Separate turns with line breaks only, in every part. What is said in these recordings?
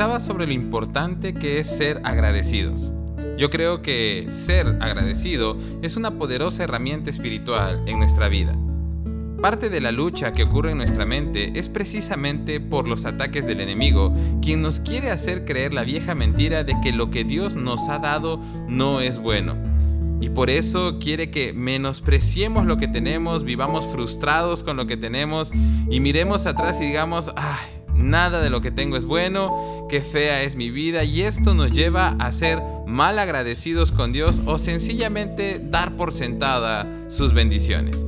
pensaba sobre lo importante que es ser agradecidos. Yo creo que ser agradecido es una poderosa herramienta espiritual en nuestra vida. Parte de la lucha que ocurre en nuestra mente es precisamente por los ataques del enemigo, quien nos quiere hacer creer la vieja mentira de que lo que Dios nos ha dado no es bueno. Y por eso quiere que menospreciemos lo que tenemos, vivamos frustrados con lo que tenemos y miremos atrás y digamos, ay, nada de lo que tengo es bueno, qué fea es mi vida y esto nos lleva a ser mal agradecidos con Dios o sencillamente dar por sentada sus bendiciones.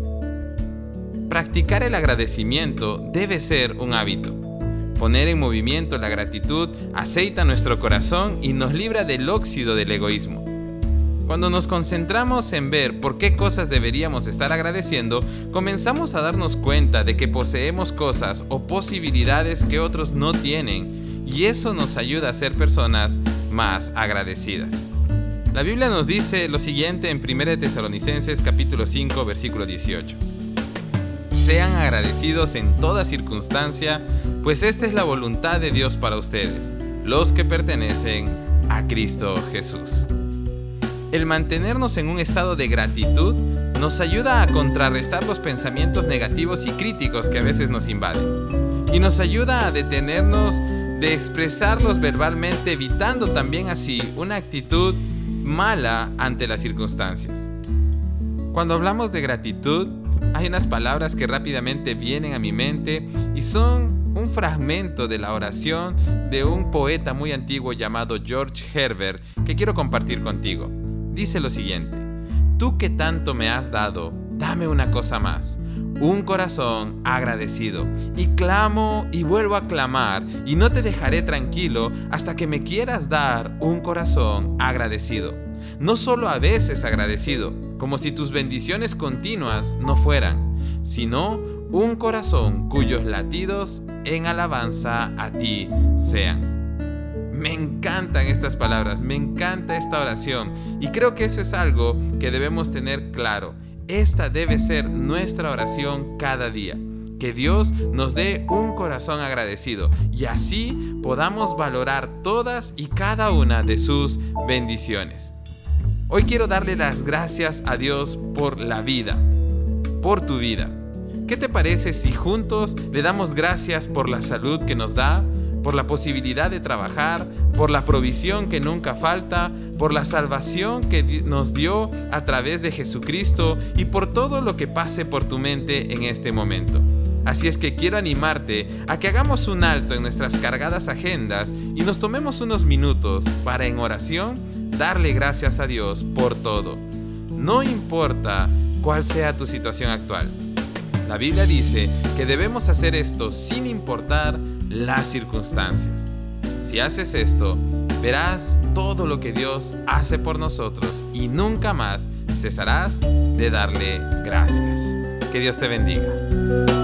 Practicar el agradecimiento debe ser un hábito. Poner en movimiento la gratitud aceita nuestro corazón y nos libra del óxido del egoísmo. Cuando nos concentramos en ver por qué cosas deberíamos estar agradeciendo, comenzamos a darnos cuenta de que poseemos cosas o posibilidades que otros no tienen y eso nos ayuda a ser personas más agradecidas. La Biblia nos dice lo siguiente en 1 Tesalonicenses capítulo 5 versículo 18. Sean agradecidos en toda circunstancia, pues esta es la voluntad de Dios para ustedes, los que pertenecen a Cristo Jesús. El mantenernos en un estado de gratitud nos ayuda a contrarrestar los pensamientos negativos y críticos que a veces nos invaden. Y nos ayuda a detenernos de expresarlos verbalmente, evitando también así una actitud mala ante las circunstancias. Cuando hablamos de gratitud, hay unas palabras que rápidamente vienen a mi mente y son un fragmento de la oración de un poeta muy antiguo llamado George Herbert que quiero compartir contigo. Dice lo siguiente, tú que tanto me has dado, dame una cosa más, un corazón agradecido. Y clamo y vuelvo a clamar y no te dejaré tranquilo hasta que me quieras dar un corazón agradecido. No solo a veces agradecido, como si tus bendiciones continuas no fueran, sino un corazón cuyos latidos en alabanza a ti sean. Me encantan estas palabras, me encanta esta oración y creo que eso es algo que debemos tener claro. Esta debe ser nuestra oración cada día. Que Dios nos dé un corazón agradecido y así podamos valorar todas y cada una de sus bendiciones. Hoy quiero darle las gracias a Dios por la vida, por tu vida. ¿Qué te parece si juntos le damos gracias por la salud que nos da, por la posibilidad de trabajar, por la provisión que nunca falta, por la salvación que nos dio a través de Jesucristo y por todo lo que pase por tu mente en este momento? Así es que quiero animarte a que hagamos un alto en nuestras cargadas agendas y nos tomemos unos minutos para en oración darle gracias a Dios por todo. No importa cuál sea tu situación actual. La Biblia dice que debemos hacer esto sin importar las circunstancias. Si haces esto, verás todo lo que Dios hace por nosotros y nunca más cesarás de darle gracias. Que Dios te bendiga.